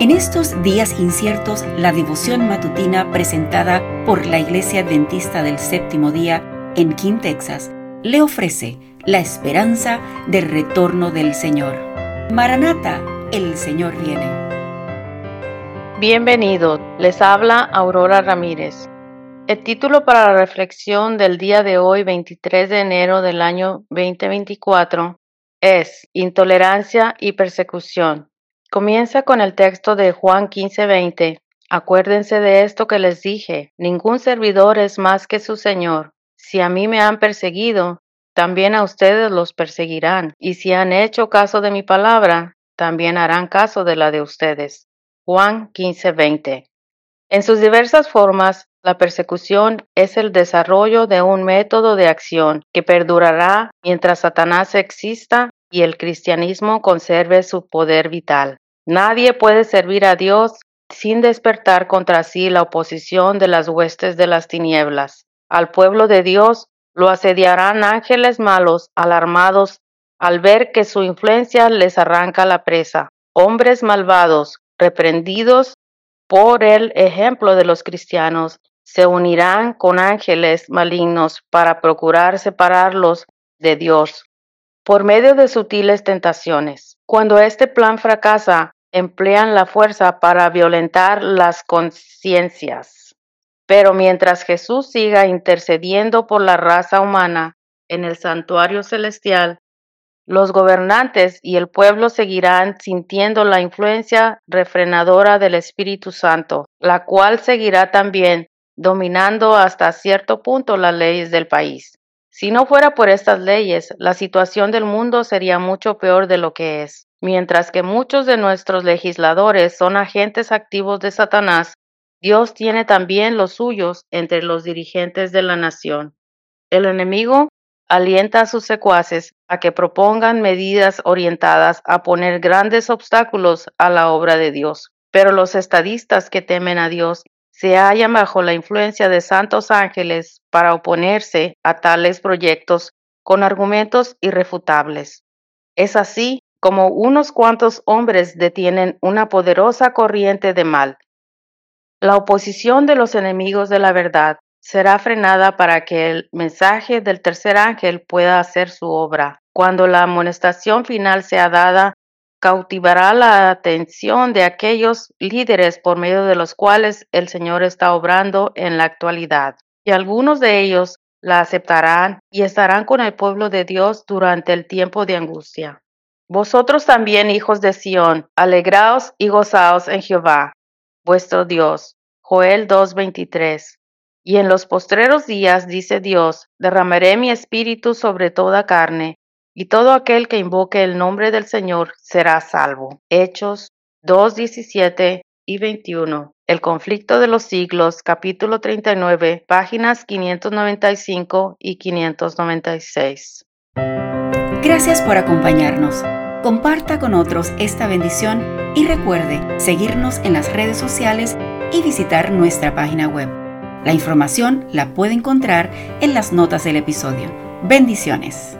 En estos días inciertos, la devoción matutina presentada por la Iglesia Adventista del Séptimo Día en King, Texas, le ofrece la esperanza del retorno del Señor. Maranata, el Señor viene. Bienvenido, les habla Aurora Ramírez. El título para la reflexión del día de hoy, 23 de enero del año 2024, es Intolerancia y Persecución. Comienza con el texto de Juan 15:20. Acuérdense de esto que les dije, ningún servidor es más que su Señor. Si a mí me han perseguido, también a ustedes los perseguirán, y si han hecho caso de mi palabra, también harán caso de la de ustedes. Juan 15:20. En sus diversas formas, la persecución es el desarrollo de un método de acción que perdurará mientras Satanás exista y el cristianismo conserve su poder vital. Nadie puede servir a Dios sin despertar contra sí la oposición de las huestes de las tinieblas. Al pueblo de Dios lo asediarán ángeles malos, alarmados al ver que su influencia les arranca la presa. Hombres malvados, reprendidos por el ejemplo de los cristianos, se unirán con ángeles malignos para procurar separarlos de Dios por medio de sutiles tentaciones. Cuando este plan fracasa, emplean la fuerza para violentar las conciencias. Pero mientras Jesús siga intercediendo por la raza humana en el santuario celestial, los gobernantes y el pueblo seguirán sintiendo la influencia refrenadora del Espíritu Santo, la cual seguirá también dominando hasta cierto punto las leyes del país. Si no fuera por estas leyes, la situación del mundo sería mucho peor de lo que es. Mientras que muchos de nuestros legisladores son agentes activos de Satanás, Dios tiene también los suyos entre los dirigentes de la nación. El enemigo alienta a sus secuaces a que propongan medidas orientadas a poner grandes obstáculos a la obra de Dios. Pero los estadistas que temen a Dios se hallan bajo la influencia de santos ángeles para oponerse a tales proyectos con argumentos irrefutables. Es así como unos cuantos hombres detienen una poderosa corriente de mal. La oposición de los enemigos de la verdad será frenada para que el mensaje del tercer ángel pueda hacer su obra. Cuando la amonestación final sea dada, cautivará la atención de aquellos líderes por medio de los cuales el Señor está obrando en la actualidad. Y algunos de ellos la aceptarán y estarán con el pueblo de Dios durante el tiempo de angustia. Vosotros también, hijos de Sión, alegraos y gozaos en Jehová, vuestro Dios. Joel 2:23. Y en los postreros días, dice Dios, derramaré mi espíritu sobre toda carne, y todo aquel que invoque el nombre del Señor será salvo. Hechos 2, 17 y 21. El conflicto de los siglos, capítulo 39, páginas 595 y 596. Gracias por acompañarnos. Comparta con otros esta bendición y recuerde seguirnos en las redes sociales y visitar nuestra página web. La información la puede encontrar en las notas del episodio. Bendiciones.